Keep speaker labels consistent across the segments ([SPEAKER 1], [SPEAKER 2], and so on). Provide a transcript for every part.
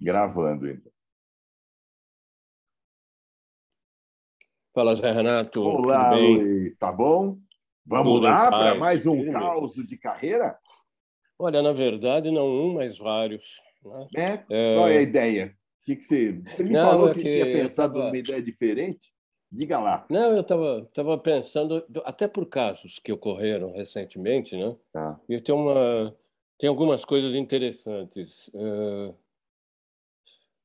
[SPEAKER 1] Gravando, então.
[SPEAKER 2] Fala, Zé Renato.
[SPEAKER 1] Olá, Luiz. Tá bom? Vamos Tudo lá para mais um Sim. caos de carreira?
[SPEAKER 2] Olha, na verdade, não um, mas vários.
[SPEAKER 1] Né? É? é... Qual é a ideia? que, que você. Você me não, falou é que, que tinha pensado tava... numa ideia diferente? Diga lá.
[SPEAKER 2] Não, eu estava tava pensando, até por casos que ocorreram recentemente, né?
[SPEAKER 1] Tá.
[SPEAKER 2] E tem, uma, tem algumas coisas interessantes. Uh,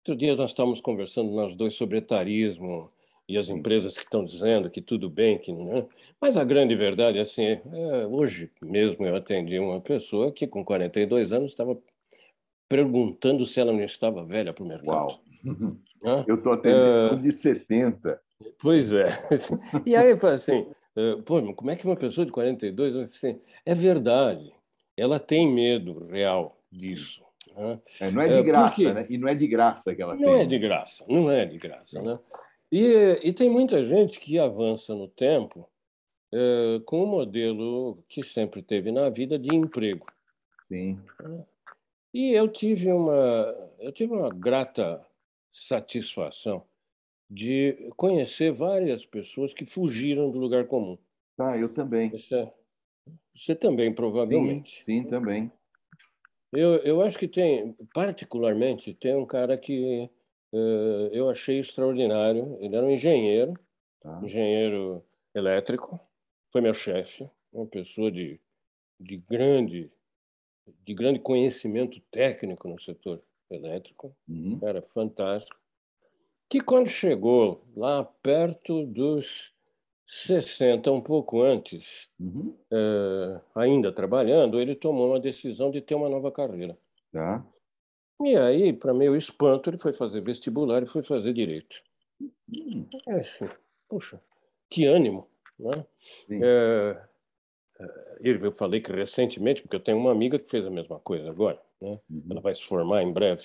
[SPEAKER 2] outro dia nós estávamos conversando, nós dois, sobre etarismo e as empresas que estão dizendo que tudo bem, que não é. Mas a grande verdade, assim, é, hoje mesmo eu atendi uma pessoa que com 42 anos estava perguntando se ela não estava velha para o mercado.
[SPEAKER 1] Uau! Eu estou atendendo uh, de 70.
[SPEAKER 2] Pois é. E aí, assim, uh, pô, como é que uma pessoa de 42... Assim, é verdade, ela tem medo real disso.
[SPEAKER 1] Né? É, não é de graça, Porque... né? E não é de graça que ela
[SPEAKER 2] não
[SPEAKER 1] tem.
[SPEAKER 2] Não é de graça, não é de graça, né? E, e tem muita gente que avança no tempo uh, com o um modelo que sempre teve na vida de emprego.
[SPEAKER 1] Sim.
[SPEAKER 2] E eu tive uma, eu tive uma grata satisfação de conhecer várias pessoas que fugiram do lugar comum.
[SPEAKER 1] Ah, eu também.
[SPEAKER 2] Você, você também, provavelmente.
[SPEAKER 1] Sim, sim, também.
[SPEAKER 2] Eu, eu acho que tem, particularmente, tem um cara que uh, eu achei extraordinário. Ele era um engenheiro, ah. engenheiro elétrico, foi meu chefe, uma pessoa de, de grande de grande conhecimento técnico no setor elétrico,
[SPEAKER 1] uhum.
[SPEAKER 2] era fantástico, que quando chegou lá perto dos 60, um pouco antes,
[SPEAKER 1] uhum.
[SPEAKER 2] é, ainda trabalhando, ele tomou uma decisão de ter uma nova carreira.
[SPEAKER 1] Tá.
[SPEAKER 2] E aí, para meu espanto, ele foi fazer vestibular e foi fazer direito.
[SPEAKER 1] Uhum.
[SPEAKER 2] É, assim, puxa, que ânimo, né? É, eu falei que recentemente, porque eu tenho uma amiga que fez a mesma coisa agora, né? Uhum. ela vai se formar em breve.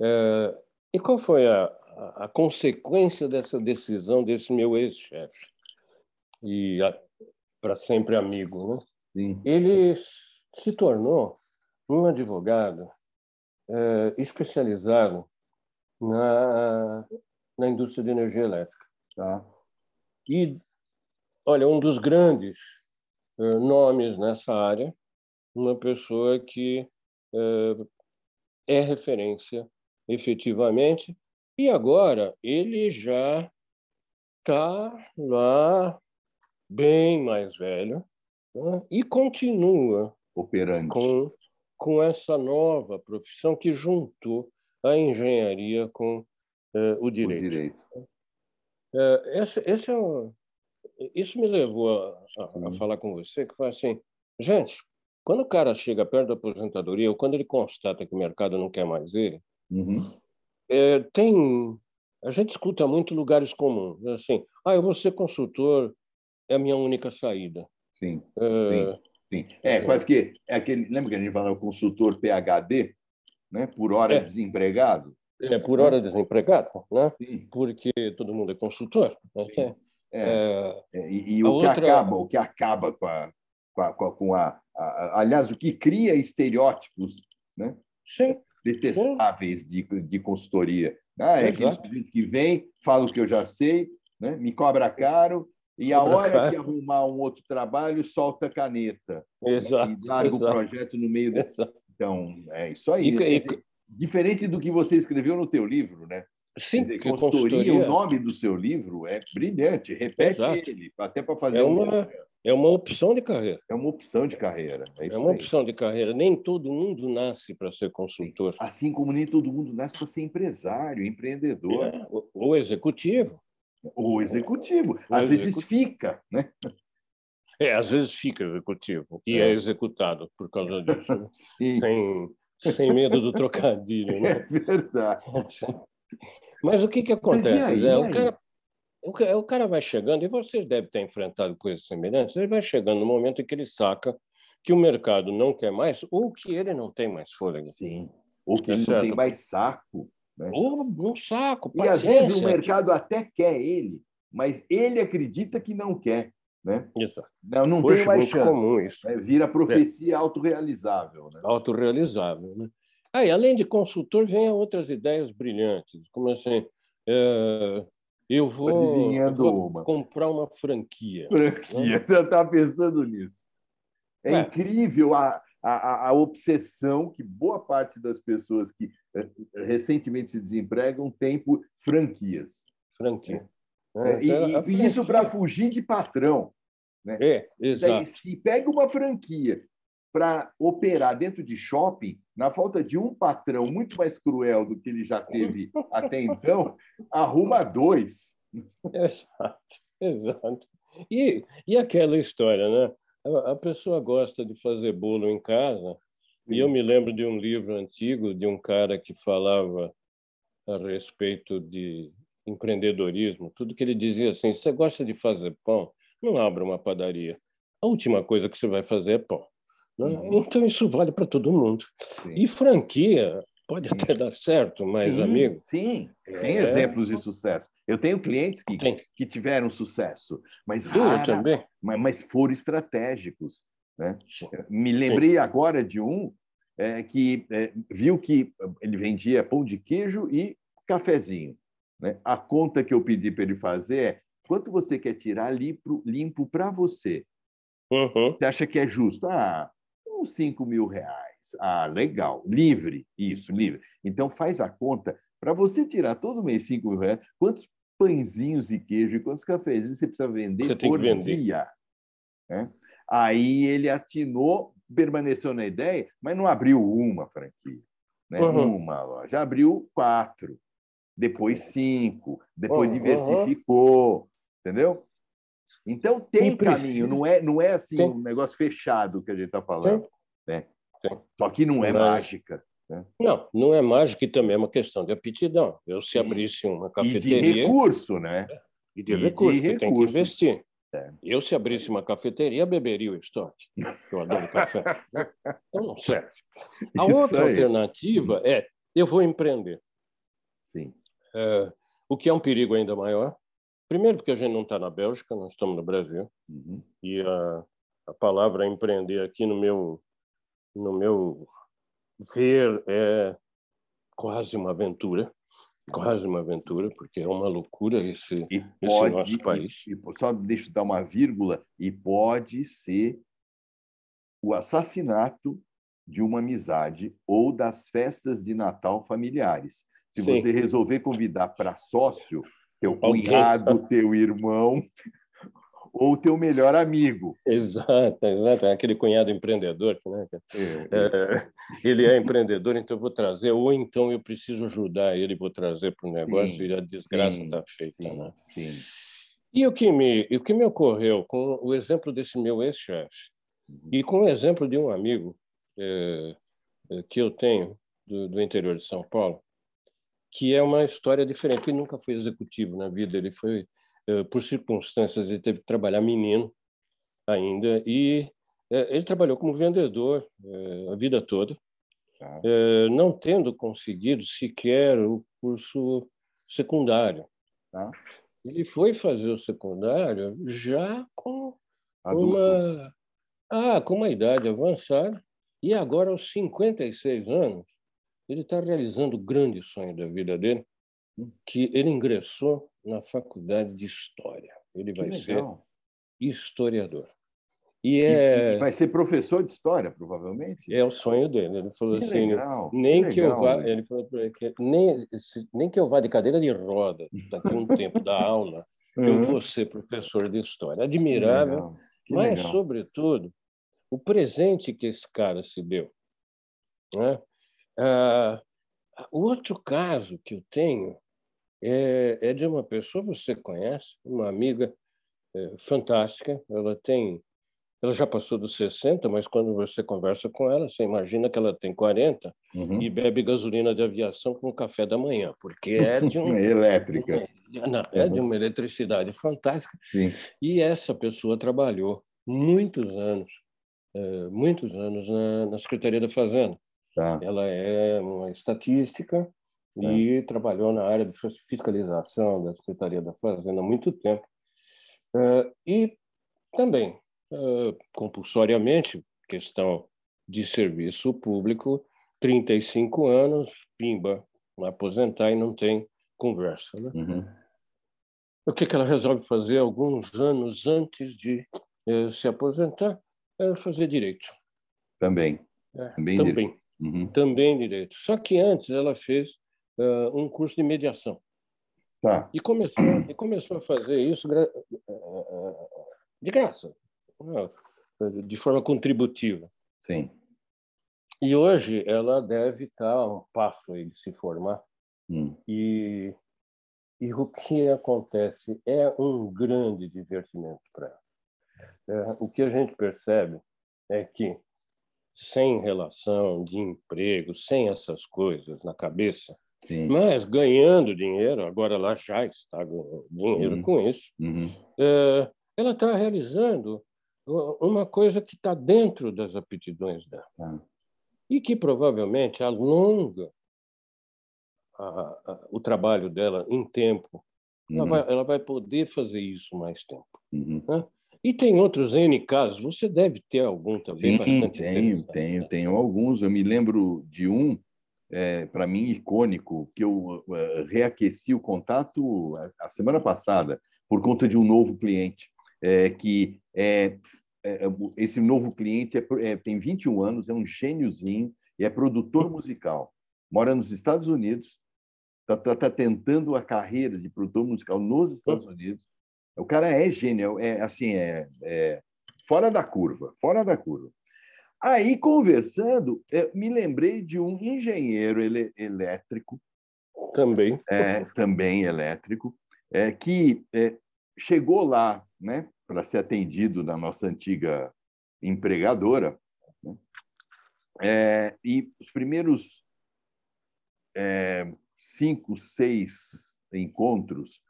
[SPEAKER 2] É, e qual foi a, a, a, consequência dessa decisão desse meu ex-chefe? E para sempre amigo, né?
[SPEAKER 1] Sim.
[SPEAKER 2] Ele se tornou um advogado é, especializado na, na indústria de energia elétrica.
[SPEAKER 1] Tá.
[SPEAKER 2] E, olha, um dos grandes eh, nomes nessa área, uma pessoa que eh, é referência efetivamente, e agora ele já está lá bem mais velho né? e continua
[SPEAKER 1] operando
[SPEAKER 2] com, com essa nova profissão que juntou a engenharia com uh, o direito.
[SPEAKER 1] O direito.
[SPEAKER 2] Uh, esse, esse é um, isso me levou a, a, a falar com você, que foi assim, gente, quando o cara chega perto da aposentadoria, ou quando ele constata que o mercado não quer mais ele,
[SPEAKER 1] uhum.
[SPEAKER 2] é, tem... A gente escuta muito lugares comuns, assim, ah, eu vou ser consultor, é a minha única saída.
[SPEAKER 1] Sim, é, sim, sim. É, quase que... É aquele, lembra que a gente falava consultor PHD, né, por hora é. desempregado?
[SPEAKER 2] É, por hora desempregado, né? Sim. Porque todo mundo é consultor. Né?
[SPEAKER 1] É, é, e, e o que acaba, o que acaba com a, com a, com a, a, aliás, o que cria estereótipos, né?
[SPEAKER 2] Sim.
[SPEAKER 1] detestáveis Sim. De, de consultoria. Ah, é aquele que vem, fala o que eu já sei, né? me cobra caro, e a hora que arrumar um outro trabalho, solta a caneta.
[SPEAKER 2] Exato.
[SPEAKER 1] E larga
[SPEAKER 2] Exato.
[SPEAKER 1] o projeto no meio. Do... Então, é isso aí. E, e... Diferente do que você escreveu no teu livro, né?
[SPEAKER 2] Sim,
[SPEAKER 1] dizer, consultoria, consultoria, o nome do seu livro é brilhante, repete Exato. ele, até para fazer
[SPEAKER 2] é uma, um... é uma opção de carreira.
[SPEAKER 1] É uma opção de carreira. É,
[SPEAKER 2] é uma aí. opção de carreira. Nem todo mundo nasce para ser consultor.
[SPEAKER 1] Assim como nem todo mundo nasce para ser empresário, empreendedor. É,
[SPEAKER 2] ou executivo.
[SPEAKER 1] Ou executivo. Às executivo. vezes fica, né?
[SPEAKER 2] É, às vezes fica executivo e é, é executado por causa disso. Sem, sem medo do trocadilho. Né?
[SPEAKER 1] É verdade.
[SPEAKER 2] Mas o que, que acontece? Aí, é, o, cara, o, o, cara vai chegando, e vocês devem ter enfrentado coisas semelhantes, ele vai chegando no momento em que ele saca que o mercado não quer mais, ou que ele não tem mais fôlego.
[SPEAKER 1] Sim, ou que é ele certo? não tem mais saco. Né?
[SPEAKER 2] Ou um saco,
[SPEAKER 1] E às vezes o mercado até quer ele, mas ele acredita que não quer. Né?
[SPEAKER 2] Isso.
[SPEAKER 1] Não, não tem mais chance.
[SPEAKER 2] comum isso.
[SPEAKER 1] Né? Vira profecia é. autorrealizável. Né?
[SPEAKER 2] Autorrealizável. Né? Aí, além de consultor, vem outras ideias brilhantes, como assim, é, eu vou, eu vou uma. comprar uma franquia.
[SPEAKER 1] Franquia, né? eu estava pensando nisso. É, é, incrível a, a, a obsessão que boa parte das pessoas que eh, recentemente se desempregam tem por franquias.
[SPEAKER 2] Franquia.
[SPEAKER 1] É, é, e, então, e isso para fugir de patrão. Né?
[SPEAKER 2] É, exato.
[SPEAKER 1] Se pega uma franquia para operar dentro de shopping, na falta de um patrão muito mais cruel do que ele já teve até então, arruma dois.
[SPEAKER 2] Exato, exato. E, e aquela história, né? A pessoa gosta de fazer bolo em casa, e eu me lembro de um livro antigo de um cara que falava a respeito de empreendedorismo, tudo que ele dizia assim: você gosta de fazer pão? Não abra uma padaria. A última coisa que você vai fazer é pão. Né? Uhum. Então, isso vale para todo mundo. Sim. E franquia pode até dar certo, mas,
[SPEAKER 1] sim,
[SPEAKER 2] amigo.
[SPEAKER 1] Sim, tem é... exemplos de sucesso. Eu tenho clientes que, que tiveram sucesso, mas, rara, também. Mas, mas foram estratégicos. Né? Me lembrei sim. agora de um é, que é, viu que ele vendia pão de queijo e cafezinho. Né? A conta que eu pedi para ele fazer é quanto você quer tirar limpo para você?
[SPEAKER 2] Uhum.
[SPEAKER 1] Você acha que é justo? Ah, uns 5 mil reais. Ah, legal. Livre, isso, livre. Então faz a conta. Para você tirar todo mês 5 mil reais, quantos pãezinhos e queijo e quantos cafezinhos você precisa vender você por vender. dia? É? Aí ele assinou, permaneceu na ideia, mas não abriu uma franquia. Né? Uhum. Uma loja. Abriu quatro, depois cinco, depois uhum. diversificou, entendeu? Então tem caminho, não é, não é assim um negócio fechado que a gente está falando. Né? Só que não é Mas... mágica. Né?
[SPEAKER 2] Não, não é mágica e também é uma questão de aptidão. Eu se abrisse uma cafeteria.
[SPEAKER 1] E de recurso, né?
[SPEAKER 2] E de e recurso, de que tem que investir. É. Eu, se abrisse uma cafeteria, beberia o estoque. Eu adoro café. Então não serve. A Isso outra aí. alternativa é eu vou empreender.
[SPEAKER 1] Sim.
[SPEAKER 2] É, o que é um perigo ainda maior, Primeiro, porque a gente não está na Bélgica, nós estamos no Brasil. Uhum. E a, a palavra empreender aqui no meu, no meu ver é quase uma aventura. Quase uma aventura, porque é uma loucura esse, e esse nosso país.
[SPEAKER 1] E, e, só deixa eu dar uma vírgula, e pode ser o assassinato de uma amizade ou das festas de Natal familiares. Se Sim. você resolver convidar para sócio, teu cunhado, teu irmão ou teu melhor amigo.
[SPEAKER 2] Exato, exato. É aquele cunhado empreendedor, né? É, é. É, ele é empreendedor, então eu vou trazer, ou então eu preciso ajudar ele, vou trazer para o negócio sim, e a desgraça está feita.
[SPEAKER 1] Sim,
[SPEAKER 2] né?
[SPEAKER 1] sim.
[SPEAKER 2] E o que, me, o que me ocorreu com o exemplo desse meu ex-chefe uhum. e com o exemplo de um amigo é, que eu tenho do, do interior de São Paulo, que é uma história diferente. Ele nunca foi executivo na vida, ele foi, por circunstâncias, ele teve que trabalhar menino ainda, e eh, ele trabalhou como vendedor eh, a vida toda, tá. não tendo conseguido sequer o curso secundário.
[SPEAKER 1] Tá.
[SPEAKER 2] Ele foi fazer o secundário já com uma, ah, com uma idade avançada, e agora, aos 56 anos, ele está realizando o grande sonho da vida dele, que ele ingressou na faculdade de História. Ele vai ser historiador.
[SPEAKER 1] E, é... E, vai ser professor de história, provavelmente.
[SPEAKER 2] É o sonho dele. Ele falou que assim, legal, nem que, que eu vá, ele falou que nem, nem que eu vá de cadeira de roda daqui a um tempo da aula, uhum. eu vou ser professor de história. Admirável, mas legal. sobretudo o presente que esse cara se deu, né? Ah, outro caso que eu tenho é, é, de uma pessoa que você conhece, uma amiga é, fantástica. Ela tem, ela já passou dos 60, mas quando você conversa com ela, você imagina que ela tem 40 uhum. e bebe gasolina de aviação com café da manhã, porque é de uma
[SPEAKER 1] elétrica.
[SPEAKER 2] Não, é de uma eletricidade fantástica.
[SPEAKER 1] Sim.
[SPEAKER 2] E essa pessoa trabalhou muitos anos, é, muitos anos na, na Secretaria da Fazenda.
[SPEAKER 1] Tá.
[SPEAKER 2] Ela é uma estatística é. E trabalhou na área de fiscalização da Secretaria da Fazenda há muito tempo. Uh, e também, uh, compulsoriamente, questão de serviço público, 35 anos, pimba, aposentar e não tem conversa. Né?
[SPEAKER 1] Uhum.
[SPEAKER 2] O que, que ela resolve fazer alguns anos antes de eh, se aposentar? É fazer direito.
[SPEAKER 1] Também.
[SPEAKER 2] É,
[SPEAKER 1] Também
[SPEAKER 2] também.
[SPEAKER 1] direito. Uhum.
[SPEAKER 2] Também direito. Só que antes ela fez uh, um curso de mediação.
[SPEAKER 1] Tá.
[SPEAKER 2] E começou, e começou a fazer isso de graça, de forma contributiva.
[SPEAKER 1] Sim.
[SPEAKER 2] E hoje ela deve estar a um passo aí de se formar.
[SPEAKER 1] Hum.
[SPEAKER 2] E, e o que acontece é um grande divertimento para ela. É, o que a gente percebe é que sem relação de emprego, sem essas coisas na cabeça,
[SPEAKER 1] Sim.
[SPEAKER 2] mas ganhando dinheiro, agora ela já está ganhando dinheiro
[SPEAKER 1] Uhum.
[SPEAKER 2] com isso,
[SPEAKER 1] Uhum.
[SPEAKER 2] é, ela está realizando uma coisa que está dentro das aptidões dela
[SPEAKER 1] Tá.
[SPEAKER 2] e que provavelmente alonga a- a- o trabalho dela em tempo. Ela,
[SPEAKER 1] Uhum.
[SPEAKER 2] vai, ela vai poder fazer isso mais tempo.
[SPEAKER 1] Uhum.
[SPEAKER 2] E tem outros N casos, você deve ter algum também
[SPEAKER 1] Sim,
[SPEAKER 2] bastante
[SPEAKER 1] tenho, tenho, tenho alguns. Eu me lembro de um, é, para mim, icônico, que eu eh, reaqueci o contato a, a semana passada por conta de um novo cliente, é, que é, é, esse novo cliente é é, tem 21 anos, é um gêniozinho e é produtor musical. Mora nos Estados Unidos, está tentando a carreira de produtor musical nos Estados Unidos. O cara é gênio, é assim, é fora da curva, fora da curva. Aí, conversando, me lembrei de um engenheiro ele- elétrico,
[SPEAKER 2] Também.
[SPEAKER 1] é, também elétrico, é, que é, chegou lá né, para ser atendido na nossa antiga empregadora. né, é, e os primeiros é, cinco, seis encontros,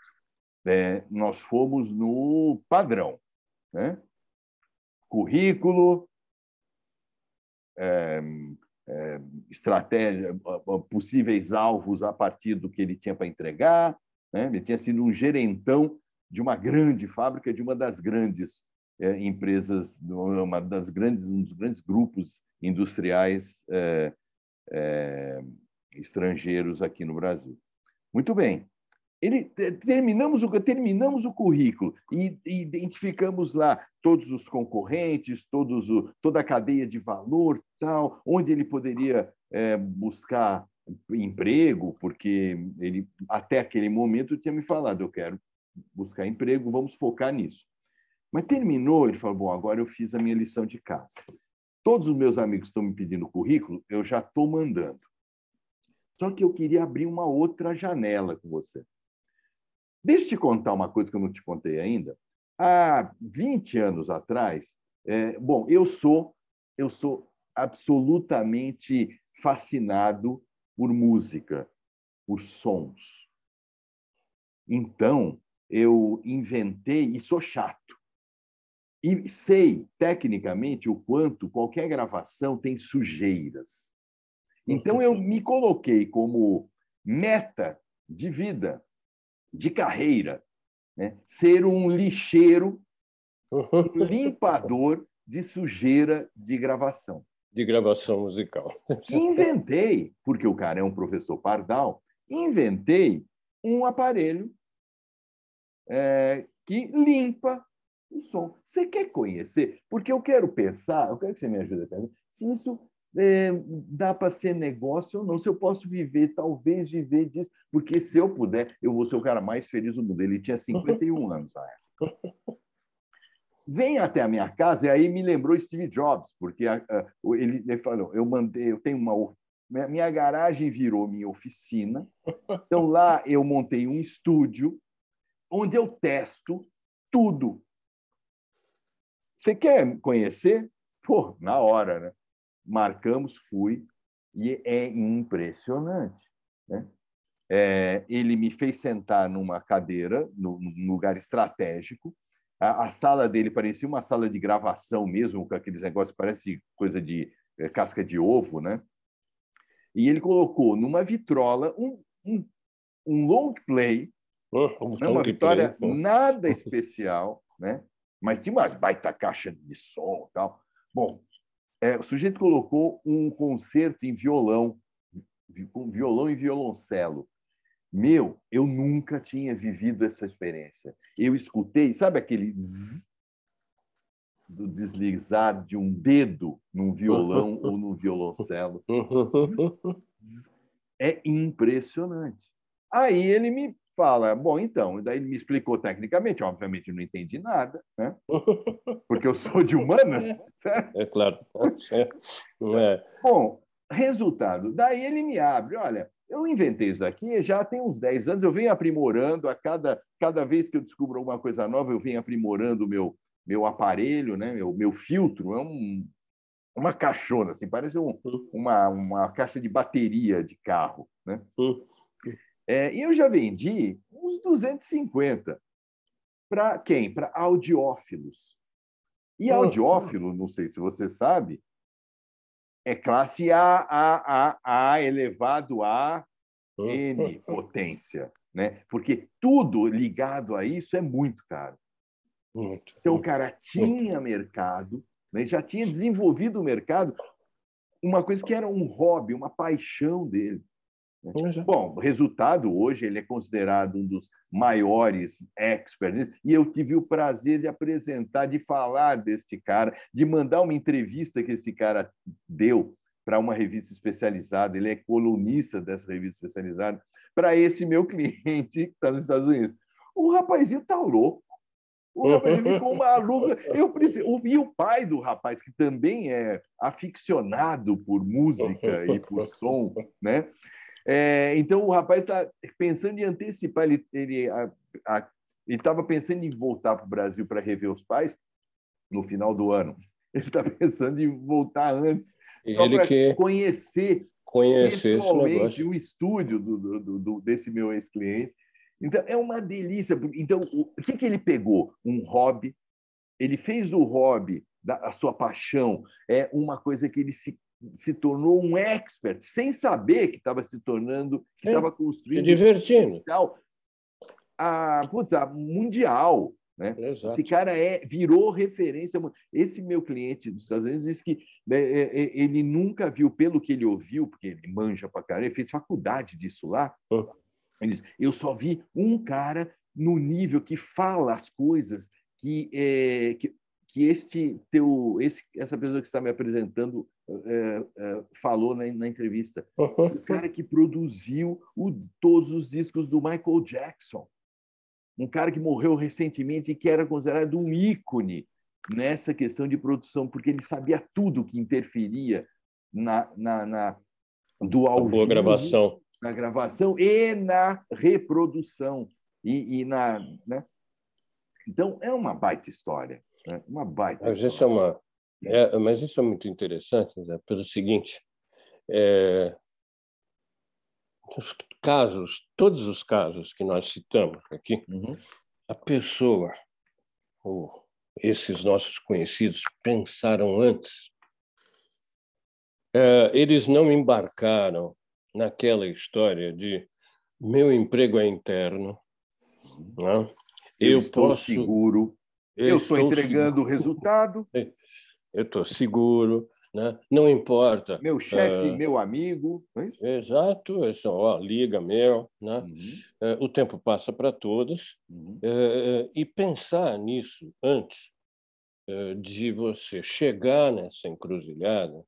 [SPEAKER 1] é, nós fomos no padrão. Né? Currículo, é, é, estratégia, possíveis alvos a partir do que ele tinha para entregar. Né? Ele tinha sido um gerentão de uma grande fábrica, de uma das grandes é, empresas, uma das grandes, um dos grandes grupos industriais estrangeiros aqui no Brasil. Muito bem. Ele, terminamos, o, terminamos o currículo e, e identificamos lá todos os concorrentes, todos o, toda a cadeia de valor, tal, onde ele poderia é, buscar emprego, porque ele até aquele momento tinha me falado, eu quero buscar emprego, vamos focar nisso. Mas terminou, ele falou, bom, agora eu fiz a minha lição de casa. Todos os meus amigos estão me pedindo currículo, eu já estou mandando. Só que eu queria abrir uma outra janela com você. Deixa eu te contar uma coisa que eu não te contei ainda. Há 20 anos atrás, é, bom, eu sou eu sou absolutamente fascinado por música, por sons. Então, eu inventei e sou chato. E sei tecnicamente o quanto qualquer gravação tem sujeiras. Então eu me coloquei como meta de vida de carreira, né? ser um lixeiro, um limpador de sujeira de gravação.
[SPEAKER 2] De gravação musical.
[SPEAKER 1] Inventei, porque o cara é um professor pardal, inventei um aparelho é, que limpa o som. Você quer conhecer? Porque eu quero pensar, eu quero que você me ajude a pensar, se isso é, dá para ser negócio ou não, se eu posso viver, talvez viver disso, porque se eu puder, eu vou ser o cara mais feliz do mundo. Ele tinha 51 anos na época. Vem até a minha casa, e aí me lembrou Steve Jobs, porque a, a, ele, ele falou: eu mandei, eu tenho uma. Minha garagem virou minha oficina, então lá eu montei um estúdio onde eu testo tudo. Você quer conhecer? Pô, na hora, né? Marcamos, fui, e é impressionante. Né? É, ele me fez sentar numa cadeira, num lugar estratégico. A, a, sala dele parecia uma sala de gravação mesmo, com aqueles negócios parece coisa de é, casca de ovo, né? E ele colocou numa vitrola um, um, um long play,
[SPEAKER 2] um
[SPEAKER 1] né? uma vitória play. nada especial, né? mas tinha uma baita caixa de som tal. Bom, É, o sujeito colocou um concerto em violão, com violão e violoncelo. Meu, eu nunca tinha vivido essa experiência. Eu escutei, sabe aquele zzz, do deslizar de um dedo num violão ou no violoncelo? É impressionante. Aí ele me fala, bom, então, daí ele me explicou tecnicamente, obviamente não entendi nada, né? Porque eu sou de humanas, certo?
[SPEAKER 2] É claro. É.
[SPEAKER 1] Bom, resultado, daí ele me abre, olha, eu inventei isso aqui já tem uns 10 anos, eu venho aprimorando a cada, cada vez que eu descubro alguma coisa nova, eu venho aprimorando o meu, meu aparelho, né? meu, meu filtro, é um, uma caixona, assim, parece um, uma, uma caixa de bateria de carro. Né? É, e eu já vendi uns 250. Para quem? Para audiófilos. E audiófilo, não sei se você sabe, é classe A, A, A, A elevado a N potência. Né? Porque tudo ligado a isso é muito caro.
[SPEAKER 2] Muito.
[SPEAKER 1] Então, o cara tinha mercado, né? já tinha desenvolvido o mercado, uma coisa que era um hobby, uma paixão dele. Né? Bom, resultado, hoje ele é considerado um dos maiores experts, e eu tive o prazer de apresentar, de falar deste cara, de mandar uma entrevista que esse cara deu para uma revista especializada, ele é colunista dessa revista especializada, para esse meu cliente que está nos Estados Unidos. O rapazinho está louco. O rapaz ficou maluco. Eu preciso... E o pai do rapaz, que também é aficionado por música e por som, né? É, então, o rapaz está pensando em antecipar. Ele estava pensando em voltar para o Brasil para rever os pais no final do ano. Ele está pensando em voltar antes, só para conhecer,
[SPEAKER 2] conhecer
[SPEAKER 1] pessoalmente o estúdio do, do, do, desse meu ex-cliente. Então, é uma delícia. Então, o que, que ele pegou? Um hobby. Ele fez do hobby, da, a sua paixão, é uma coisa que ele se se tornou um expert sem saber que estava se tornando, que estava construindo.
[SPEAKER 2] Se divertindo.
[SPEAKER 1] A, putz, a mundial. Né?
[SPEAKER 2] Exato.
[SPEAKER 1] Esse cara é, virou referência. Esse meu cliente dos Estados Unidos disse que né, é, é, ele nunca viu, pelo que ele ouviu, porque ele manja para caramba, ele fez faculdade disso lá. Ele diz, eu só vi um cara no nível que fala as coisas que, é, que, que este teu, esse, essa pessoa que está me apresentando é, é, falou na, na entrevista. O cara que produziu o, todos os discos do Michael Jackson. Um cara que morreu recentemente e que era considerado um ícone nessa questão de produção, porque ele sabia tudo que interferia na, na, na do ao
[SPEAKER 2] boa gravação.
[SPEAKER 1] na gravação e na reprodução e, e na, né? Então é uma baita história, né? uma baita.
[SPEAKER 2] Mas isso é uma é, mas isso é muito interessante, né? pelo seguinte: é, os casos, todos os casos que nós citamos aqui,
[SPEAKER 1] uhum.
[SPEAKER 2] a pessoa, ou esses nossos conhecidos, pensaram antes. É, eles não embarcaram naquela história de meu emprego é interno, né?
[SPEAKER 1] eu, eu estou posso, seguro, eu, eu estou entregando o resultado.
[SPEAKER 2] É, eu estou seguro, né? não importa.
[SPEAKER 1] Meu chefe, uh, meu amigo.
[SPEAKER 2] É exato, isso, ó, liga meu. Né? Uhum. Uh, o tempo passa para todos. Uhum. Uh, e pensar nisso antes de você chegar nessa encruzilhada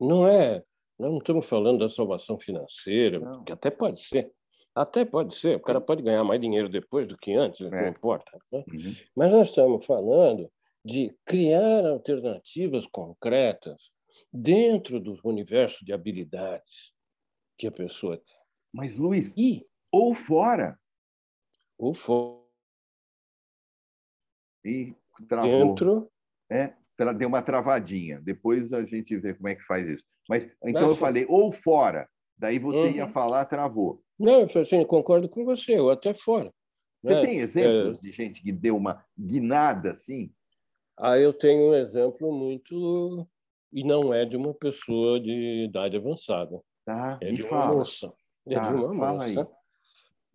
[SPEAKER 2] não é. Nós não estamos falando da salvação financeira, não. que até pode ser. Até pode ser, o cara pode ganhar mais dinheiro depois do que antes, é. não importa. Né? Uhum. Mas nós estamos falando de criar alternativas concretas dentro do universo de habilidades que a pessoa tem.
[SPEAKER 1] Mas, Luiz, e, ou fora.
[SPEAKER 2] Ou fora.
[SPEAKER 1] E travou.
[SPEAKER 2] Dentro.
[SPEAKER 1] É, deu uma travadinha. Depois a gente vê como é que faz isso. Mas então eu falei, ou fora. Daí você uhum. ia falar, travou.
[SPEAKER 2] Não, eu assim, concordo com você, ou até fora.
[SPEAKER 1] Você né? tem exemplos é... de gente que deu uma guinada assim?
[SPEAKER 2] Aí eu tenho um exemplo muito. E não é de uma pessoa de idade avançada.
[SPEAKER 1] Tá,
[SPEAKER 2] é de uma
[SPEAKER 1] fala.
[SPEAKER 2] moça. É
[SPEAKER 1] tá,
[SPEAKER 2] de uma
[SPEAKER 1] moça.
[SPEAKER 2] Aí.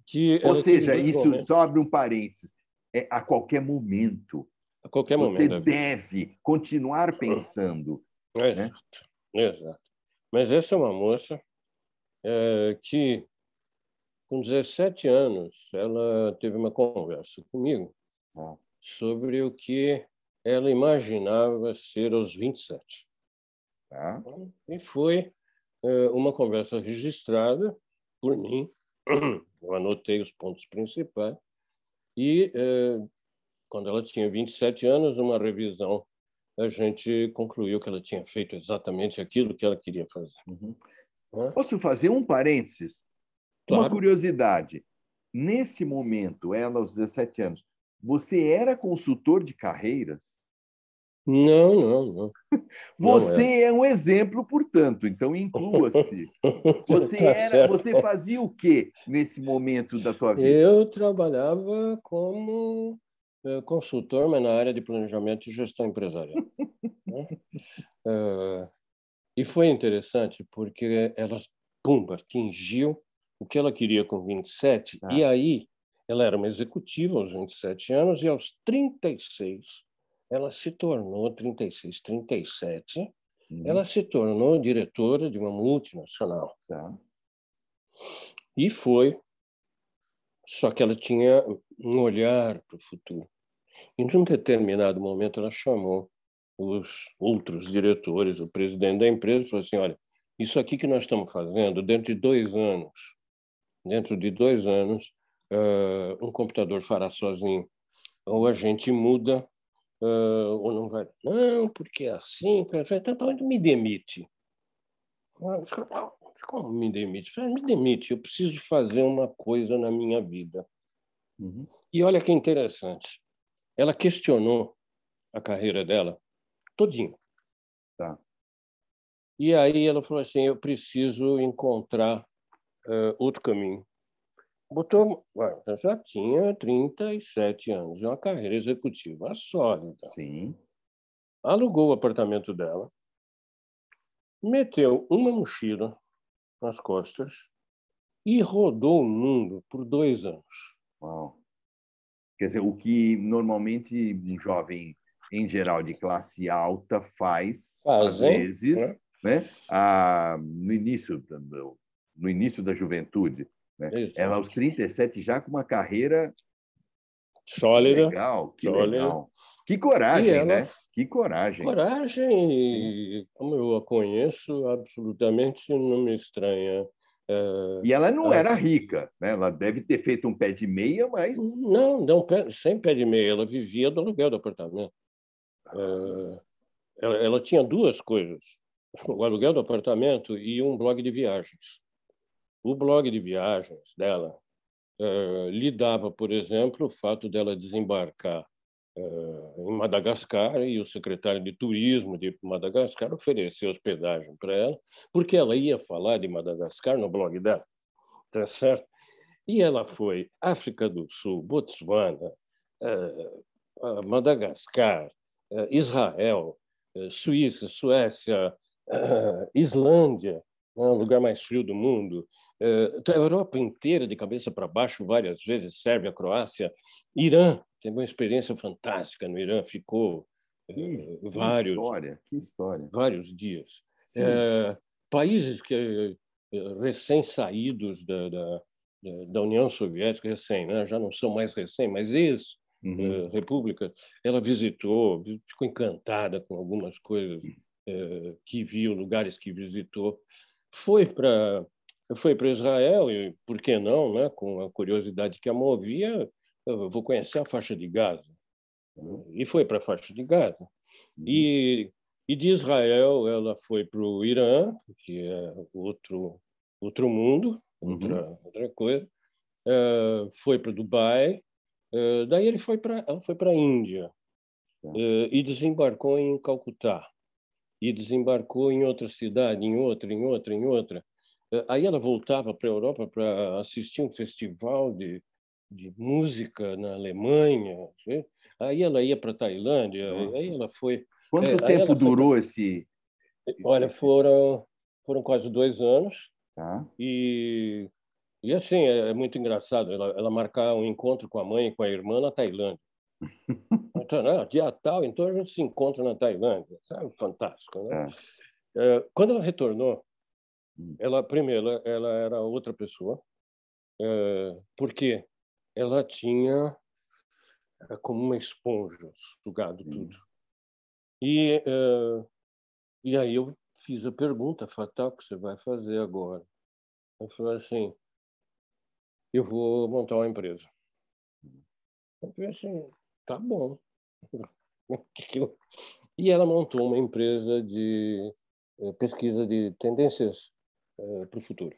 [SPEAKER 2] Que
[SPEAKER 1] Ou seja, isso, só abre um parênteses, é a qualquer momento.
[SPEAKER 2] A qualquer momento.
[SPEAKER 1] Você deve continuar pensando.
[SPEAKER 2] Exato, né? exato. Mas essa é uma moça é, que, com 17 anos, ela teve uma conversa comigo ah. sobre o que ela imaginava ser aos 27. Ah. E foi é, uma conversa registrada por mim. Eu anotei os pontos principais. E, é, quando ela tinha 27 anos, uma revisão, a gente concluiu que ela tinha feito exatamente aquilo que ela queria fazer.
[SPEAKER 1] Uhum. Posso fazer um parênteses? Claro. Uma curiosidade. Nesse momento, ela aos 17 anos, você era consultor de carreiras?
[SPEAKER 2] Não, não, não.
[SPEAKER 1] Você não é. um exemplo, portanto, então inclua-se. Você tá era, você fazia o que nesse momento da tua vida?
[SPEAKER 2] Eu trabalhava como eh, consultor, mas na área de planejamento e gestão empresarial. uh, e foi interessante porque ela, pumba, atingiu o que ela queria com 27, ah. e aí ela era uma executiva aos 27 anos, e aos 36 ela se tornou, 36, 37, uhum. ela se tornou diretora de uma multinacional. Tá. E foi, só que ela tinha um olhar para o futuro. Em um determinado momento, ela chamou os outros diretores, o presidente da empresa, falou assim: olha, isso aqui que nós estamos fazendo, dentro de dois anos, dentro de dois anos, uh, um computador fará sozinho. Ou a gente muda, uh, ou não vai. Não, porque é assim, então me demite. Como me demite? Me demite, eu preciso fazer uma coisa na minha vida. Uhum. E olha que interessante. Ela questionou a carreira dela todinho. Tá. E aí ela falou assim, eu preciso encontrar uh, outro caminho. Botou, já tinha 37 anos, uma carreira executiva sólida.
[SPEAKER 1] Sim.
[SPEAKER 2] Alugou o apartamento dela, meteu uma mochila nas costas e rodou o mundo por dois anos.
[SPEAKER 1] Uau. Quer dizer, o que normalmente um jovem em geral de classe alta faz, às vezes, é. né? Ah, no início no início da juventude, né? Ela aos 37 já com uma carreira
[SPEAKER 2] sólida,
[SPEAKER 1] legal, que sólida. legal. Que coragem, ela... né? Que coragem.
[SPEAKER 2] Coragem, como eu a conheço, absolutamente não me estranha.
[SPEAKER 1] É... E ela não era rica, né? Ela deve ter feito um pé de meia, mas.
[SPEAKER 2] Não, não sem pé de meia. Ela vivia do aluguel do apartamento. É, ela, ela tinha duas coisas: o aluguel do apartamento e um blog de viagens. O blog de viagens dela uh, lhe dava, por exemplo, o fato dela desembarcar uh, em Madagascar e o secretário de turismo de Madagascar oferecer hospedagem para ela, porque ela ia falar de Madagascar no blog dela, tá certo? E ela foi África do Sul, Botsuana, uh, Madagascar, eh, Israel, eh, Suíça, Suécia, eh, Islândia, né, o lugar mais frio do mundo, a Europa inteira de cabeça para baixo várias vezes, Sérvia, Croácia, Irã, teve uma experiência fantástica no Irã, ficou que, vários,
[SPEAKER 1] que história, que história.
[SPEAKER 2] vários dias. É, países que recém-saídos da, da, da, União Soviética, recém, né? já não são mais recém, mas ex uhum. república, ela visitou, ficou encantada com algumas coisas que viu, lugares que visitou. Foi para foi para Israel e, por que não, né, com a curiosidade que a movia, vou conhecer a faixa de Gaza. Uhum. E foi para a faixa de Gaza. Uhum. E, e de Israel ela foi para o Irã, que é outro, outro mundo, outra, uhum. outra coisa. Uh, foi para Dubai, eh, daí ele foi para ela foi para a Índia uh, e desembarcou em Calcutá e desembarcou em outra cidade, em outra, em outra, em outra. Uh, aí ela voltava para a Europa para assistir um festival de, de música na Alemanha. Aí ela ia para a Tailândia. Nossa. Aí ela foi.
[SPEAKER 1] Quanto é, tempo durou foi... esse?
[SPEAKER 2] Olha, foram foram quase dois anos. Tá. E e assim, é, é muito engraçado ela, ela marcar um encontro com a mãe e com a irmã na Tailândia. contando, ah, dia tal, então a gente se encontra na Tailândia, sabe? Fantástico, né? É. Quando ela retornou. Ela primeiro ela, ela era outra pessoa, é, porque ela tinha era como uma esponja sugado tudo. E é, e aí eu fiz a pergunta fatal que você vai fazer agora. Eu falei assim, eu vou montar uma empresa. Eu falei assim, tá bom. E ela montou uma empresa de eh, pesquisa de tendências uh, para o futuro.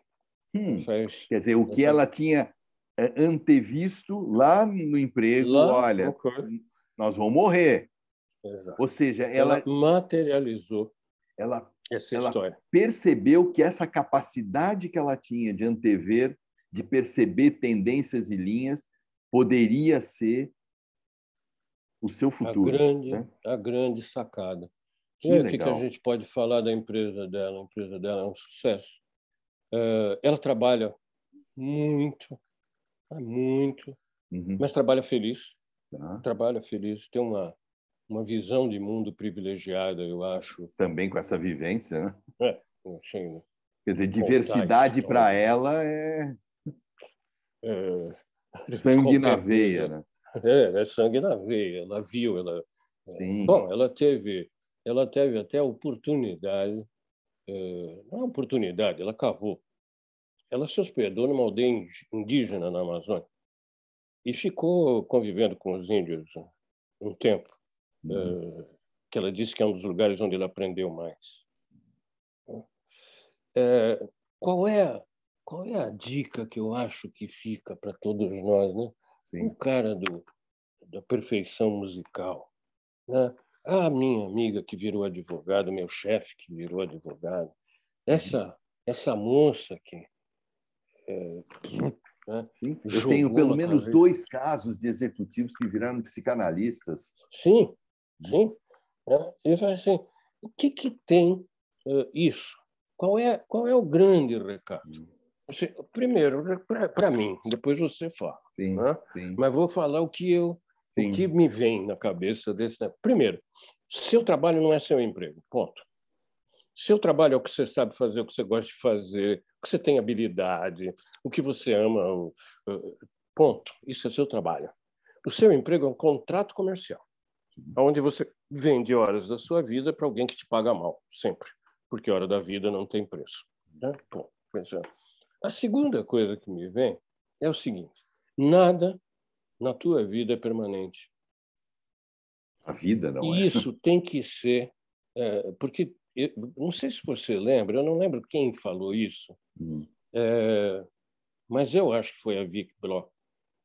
[SPEAKER 1] Hum, Faz... Quer dizer, o que ela tinha eh, antevisto lá no emprego, lá, olha, nós vamos morrer. Exato. Ou seja, ela,
[SPEAKER 2] ela materializou
[SPEAKER 1] ela, essa ela história. percebeu que essa capacidade que ela tinha de antever, de perceber tendências e linhas, poderia ser o seu futuro.
[SPEAKER 2] A grande, né? a grande sacada. Que e o que a gente pode falar da empresa dela? A empresa dela é um sucesso. Uh, ela trabalha muito, muito, uhum. mas trabalha feliz. Tá. Trabalha feliz, tem uma uma visão de mundo privilegiada, eu acho.
[SPEAKER 1] Também com essa vivência, né? É, né? Quer dizer, diversidade para ela é... é... sangue na veia, né?
[SPEAKER 2] É, é sangue na veia. Ela viu, ela. É, Sim. Bom, ela teve, ela teve até a oportunidade, é, não a oportunidade, ela cavou. Ela se hospedou numa aldeia indígena na Amazônia e ficou convivendo com os índios um tempo. Uhum. Uh, que ela disse que é um dos lugares onde ela aprendeu mais. Uh, qual é qual é a dica que eu acho que fica para todos nós, né? Sim. O cara do da perfeição musical, né? A minha amiga que virou advogada, meu chefe que virou advogado, essa essa moça que é,
[SPEAKER 1] né? Eu tenho pelo menos dois casos de executivos que viraram psicanalistas.
[SPEAKER 2] Sim, Sim? Né? E fala assim, o que, que tem uh, isso? Qual é, qual é o grande recado? Você, primeiro, para mim, depois você fala. Sim, né? sim. Mas vou falar o que, eu, o que me vem na cabeça desse. Primeiro, seu trabalho não é seu emprego, ponto. Seu trabalho é o que você sabe fazer, o que você gosta de fazer, o que você tem habilidade, o que você ama, ponto. Isso é seu trabalho. O seu emprego é um contrato comercial onde você vende horas da sua vida para alguém que te paga mal, sempre, porque hora da vida não tem preço. Né? Bom, a segunda coisa que me vem é o seguinte: nada na tua vida é permanente.
[SPEAKER 1] A vida não
[SPEAKER 2] e
[SPEAKER 1] é.
[SPEAKER 2] Isso tem que ser, é, porque eu, não sei se você lembra, eu não lembro quem falou isso, hum. é, mas eu acho que foi a Vic Bloch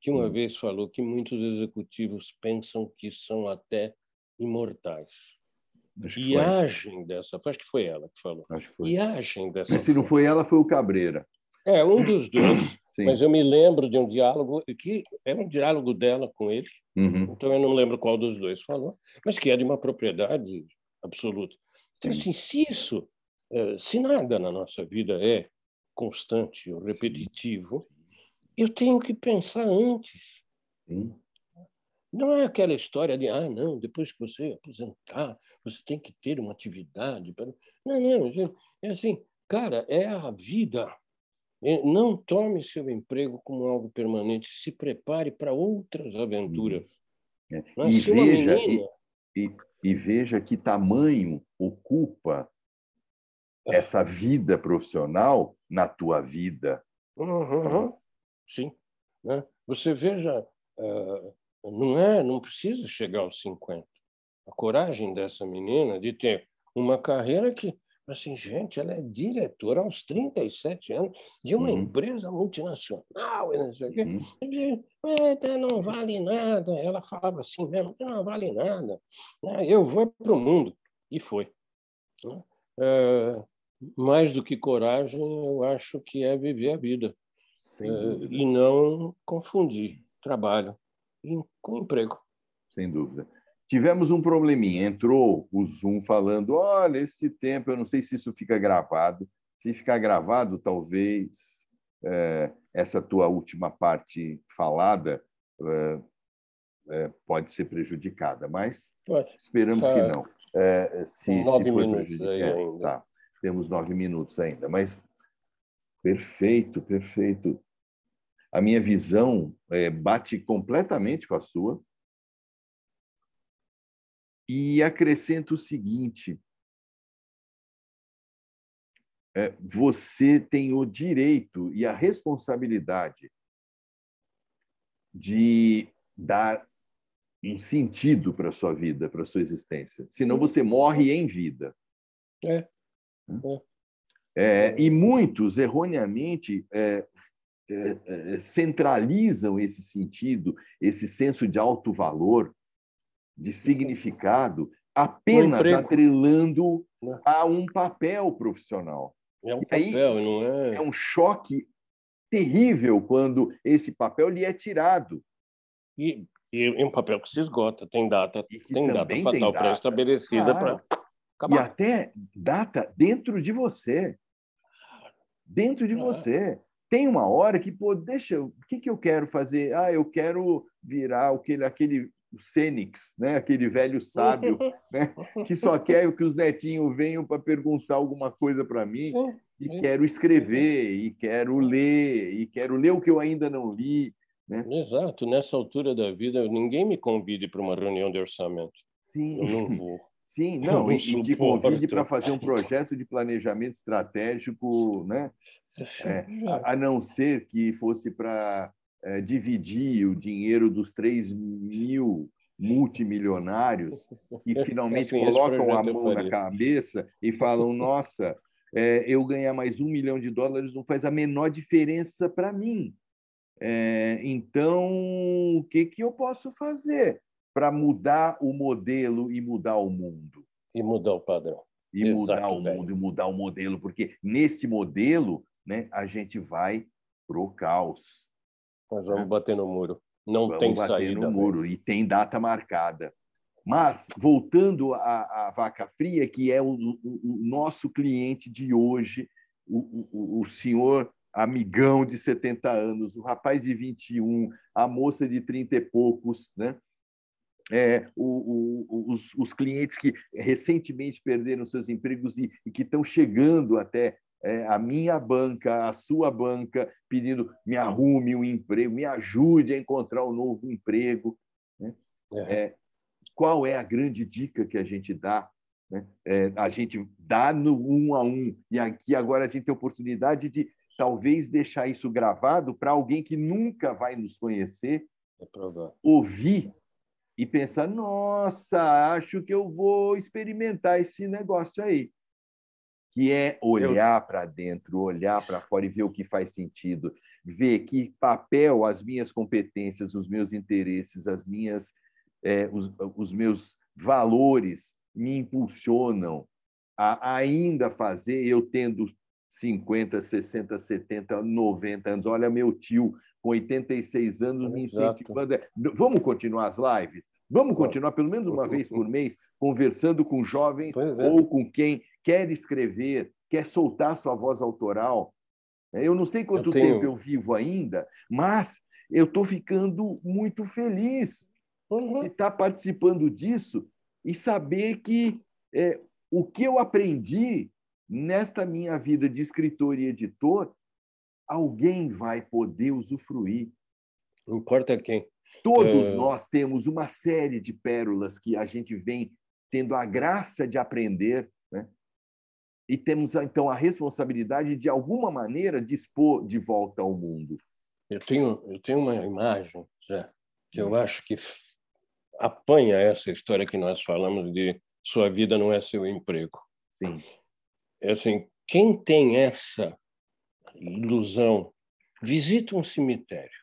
[SPEAKER 2] que uma hum. vez falou que muitos executivos pensam que são até imortais. E agem dessa acho que foi ela que falou. Acho que foi. E agem dessa
[SPEAKER 1] Mas se não foi ela, foi o Cabreira.
[SPEAKER 2] É, um dos dois. Sim. Mas eu me lembro de um diálogo que é um diálogo dela com ele. Uhum. Então eu não lembro qual dos dois falou, mas que é de uma propriedade absoluta. Então, assim, se isso, eh, se nada na nossa vida é constante ou repetitivo, Sim eu tenho que pensar antes. Sim. Não é aquela história de, ah, não, depois que você aposentar, você tem que ter uma atividade. Para... Não, não, é assim, cara, é a vida. É, não tome seu emprego como algo permanente, se prepare para outras aventuras.
[SPEAKER 1] Hum. É. E, veja, menina... e, e, e, veja que tamanho ocupa é. essa vida profissional na tua vida.
[SPEAKER 2] Uhum. Sim. Né? Você veja, uh, não é, não precisa chegar aos 50. A coragem dessa menina de ter uma carreira que, assim, gente, ela é diretora aos 37 anos de uma uhum. empresa multinacional, e não sei o quê. Uhum. É, não vale nada. Ela falava assim mesmo, não vale nada. Né? Eu vou para o mundo. E foi. Uh, mais do que coragem, eu acho que é viver a vida. Uh, e não confundir trabalho com emprego.
[SPEAKER 1] Sem dúvida. Tivemos um probleminha. Entrou o Zoom falando: olha, esse tempo, eu não sei se isso fica gravado. Se ficar gravado, talvez é, essa tua última parte falada é, é, pode ser prejudicada, mas pode. esperamos que não.
[SPEAKER 2] É, se, se é, ainda. Tá,
[SPEAKER 1] temos nove minutos ainda, mas perfeito, perfeito. A minha visão é, bate completamente com a sua. E acrescento o seguinte: é, você tem o direito e a responsabilidade de dar um sentido para a sua vida, para a sua existência. Senão você morre em vida.
[SPEAKER 2] É.
[SPEAKER 1] é. é e muitos, erroneamente, é, é, é, centralizam esse sentido, esse senso de alto valor, de significado, apenas atrelando né? a um papel profissional.
[SPEAKER 2] É um papel, aí, não é?
[SPEAKER 1] É um choque terrível quando esse papel lhe é tirado.
[SPEAKER 2] E, e um papel que se esgota, tem data, tem data fatal pré-estabelecida claro. para
[SPEAKER 1] acabar. E até data dentro de você. Dentro de é. você. Tem uma hora que, pô, deixa, o que, que eu quero fazer? Ah, eu quero virar aquele, aquele Sênix, né? aquele velho sábio, né? que só quer que os netinhos venham para perguntar alguma coisa para mim, e é. quero escrever, e quero ler, e quero ler o que eu ainda não li. Né?
[SPEAKER 2] Exato, nessa altura da vida, ninguém me convide para uma reunião de orçamento. Sim. Eu não vou.
[SPEAKER 1] Sim, não, não e, te convide para fazer um projeto de planejamento estratégico, né? É, a, a não ser que fosse para é, dividir o dinheiro dos 3 mil multimilionários que finalmente colocam a mão na cabeça e falam: nossa, é, eu ganhar mais um milhão de dólares não faz a menor diferença para mim. É, então, o que, que eu posso fazer para mudar o modelo e mudar o mundo?
[SPEAKER 2] E mudar o padrão.
[SPEAKER 1] E Exato, mudar o mundo e mudar o modelo, porque nesse modelo né, a gente vai para o caos.
[SPEAKER 2] Nós vamos né? bater no muro. Não vamos tem bater saída.
[SPEAKER 1] no muro e tem data marcada. Mas, voltando à, à vaca fria, que é o, o, o nosso cliente de hoje, o, o, senhor amigão de 70 anos, o rapaz de 21, a moça de 30 e poucos, né? É, os, os, clientes que recentemente perderam seus empregos e, e que estão chegando até é, a minha banca, a sua banca, pedindo me arrume um emprego, me ajude a encontrar um novo emprego. Né? É. É, qual é a grande dica que a gente dá? Né? É, a gente dá no um a um, e aqui agora a gente tem a oportunidade de talvez deixar isso gravado para alguém que nunca vai nos conhecer,
[SPEAKER 2] é
[SPEAKER 1] ouvir e pensar: nossa, acho que eu vou experimentar esse negócio aí que é olhar para dentro, olhar para fora e ver o que faz sentido, ver que papel as minhas competências, os meus interesses, as minhas, é, os, os meus valores me impulsionam a ainda fazer, eu tendo 50, 60, 70, 90 anos. Olha, meu tio com 86 anos me incentivando. Vamos continuar as lives? Vamos continuar pelo menos uma vez por mês conversando com jovens é. ou com quem quer escrever, quer soltar sua voz autoral. É, eu não sei quanto eu tenho... tempo eu vivo ainda, mas eu estou ficando muito feliz uhum. de estar participando disso e saber que é, o que eu aprendi nesta minha vida de escritor e editor, alguém vai poder usufruir.
[SPEAKER 2] Não importa quem.
[SPEAKER 1] Todos é... nós temos uma série de pérolas que a gente vem tendo a graça de aprender, né? E temos então a responsabilidade de alguma maneira dispor de volta ao mundo.
[SPEAKER 2] Eu tenho eu tenho uma imagem já que eu hum. acho que apanha essa história que nós falamos de sua vida não é seu emprego.
[SPEAKER 1] Sim.
[SPEAKER 2] É assim, quem tem essa ilusão, visita um cemitério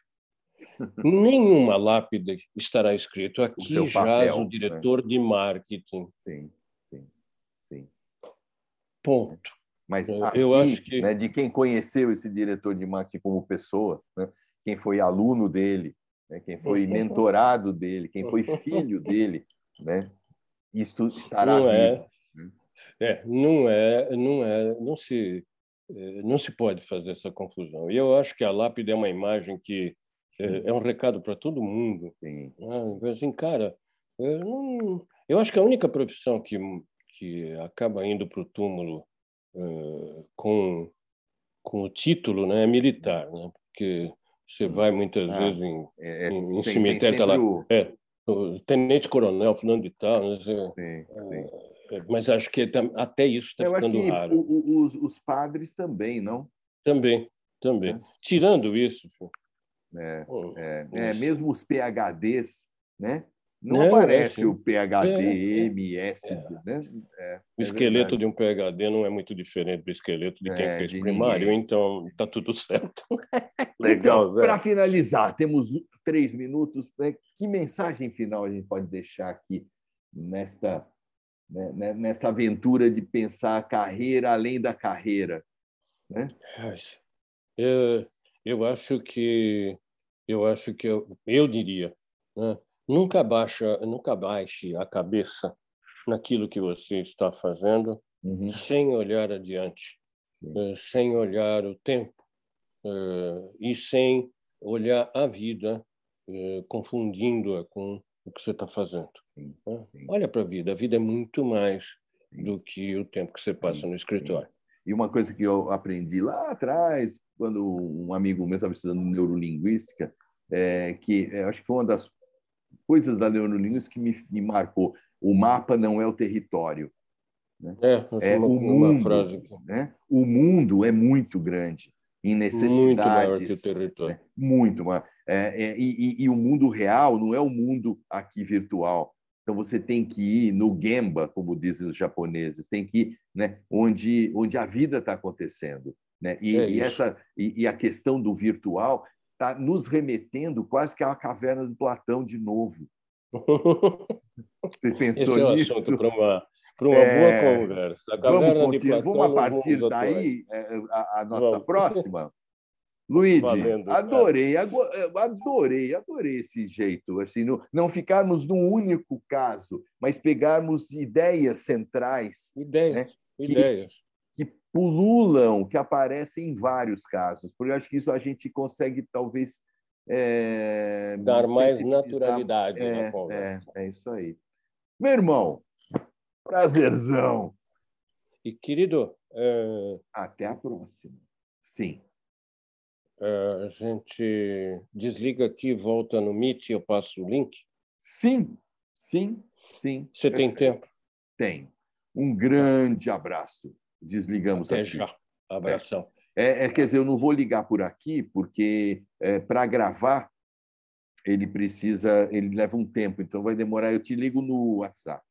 [SPEAKER 2] nenhuma lápide estará escrito aqui o jaz o né? diretor né? de marketing.
[SPEAKER 1] Sim.
[SPEAKER 2] Ponto.
[SPEAKER 1] Mas aqui, eu acho que né, de quem conheceu esse diretor de marketing como pessoa, né, quem foi aluno dele, né, quem foi mentorado dele, quem foi filho dele, né, isso estará
[SPEAKER 2] não é, né? é, não é, não é, não se, é, não se pode fazer essa confusão. E eu acho que a lápide é uma imagem que é, é um recado para todo mundo.
[SPEAKER 1] Sim.
[SPEAKER 2] Né? Assim, cara, eu, não, eu acho que a única profissão que, que acaba indo para o túmulo uh, com, com o título né, é militar, né? porque você hum. vai muitas ah, vezes em, é, em, em tem, cemitério, tem tá lá, o... é, o tenente-coronel fulano de tal, né? Sim, é, sim. É, mas acho que até isso está ficando raro.
[SPEAKER 1] Que os, os padres também, não?
[SPEAKER 2] Também, também. É. Tirando isso...
[SPEAKER 1] É, é, é, mesmo os PHDs, né? Não, não aparece é, o PHD, é, MS, né?
[SPEAKER 2] o esqueleto de um PHD não é muito diferente do esqueleto de quem fez primário, ninguém. então está tudo certo.
[SPEAKER 1] Legal, então, Para finalizar, temos três minutos. Né? Que mensagem final a gente pode deixar aqui nesta, né, né nesta aventura de pensar a carreira além da carreira? Né?
[SPEAKER 2] Eu, eu acho que eu acho que eu, eu diria, né? Nunca baixa, nunca baixe a cabeça naquilo que você está fazendo uhum. sem olhar adiante, uh, sem olhar o tempo uh, e sem olhar a vida uh, confundindo-a com o que você está fazendo. Sim, né? sim. Olha para a vida, a vida é muito mais sim. do que o tempo que você passa no escritório.
[SPEAKER 1] E uma coisa que eu aprendi lá atrás, quando um amigo meu estava estudando neurolinguística, é, que eu acho que foi uma das coisas da neurolinguística que me, me marcou. O mapa não é o território. Né?
[SPEAKER 2] É, é o mundo.
[SPEAKER 1] Né? O mundo é muito grande em necessidades. Muito
[SPEAKER 2] maior que o território. Né?
[SPEAKER 1] Muito maior. É, é, e, e, e, o mundo real não é o mundo aqui virtual. Então você tem que ir no Gemba, como dizem os japoneses, tem que ir né, onde, onde a vida está acontecendo. Né? E, é e essa, e, e, a questão do virtual está nos remetendo quase que a caverna de Platão de novo. Você pensou
[SPEAKER 2] Esse é
[SPEAKER 1] nisso?
[SPEAKER 2] assunto para uma, para uma é... boa conversa.
[SPEAKER 1] Vamos, Platão, vamos a partir daí, é, a, a nossa vamos. próxima. Luigi, adorei, adorei, adorei esse jeito, assim, não, não ficarmos num único caso, mas pegarmos ideias centrais.
[SPEAKER 2] Ideias, né, ideias.
[SPEAKER 1] Pululam, que aparecem em vários casos, porque eu acho que isso a gente consegue, talvez... É,
[SPEAKER 2] Dar mais naturalidade
[SPEAKER 1] é, na conversa. É, é isso aí. Meu irmão, prazerzão.
[SPEAKER 2] E, querido... É...
[SPEAKER 1] Até a próxima. Sim.
[SPEAKER 2] Eh, a gente desliga aqui, volta no Meet e eu passo o link?
[SPEAKER 1] Sim, sim, sim.
[SPEAKER 2] Você tem tempo?
[SPEAKER 1] Tem. Um grande abraço. Desligamos
[SPEAKER 2] Até
[SPEAKER 1] aqui.
[SPEAKER 2] já. Abração.
[SPEAKER 1] É, é, quer dizer, eu não vou ligar por aqui, porque é, para gravar ele precisa, ele leva um tempo, então vai demorar. Eu te ligo no WhatsApp.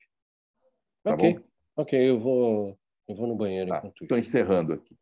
[SPEAKER 1] Tá
[SPEAKER 2] ok,
[SPEAKER 1] bom?
[SPEAKER 2] ok, eu vou, eu vou no banheiro.
[SPEAKER 1] Estou tá. encerrando aqui.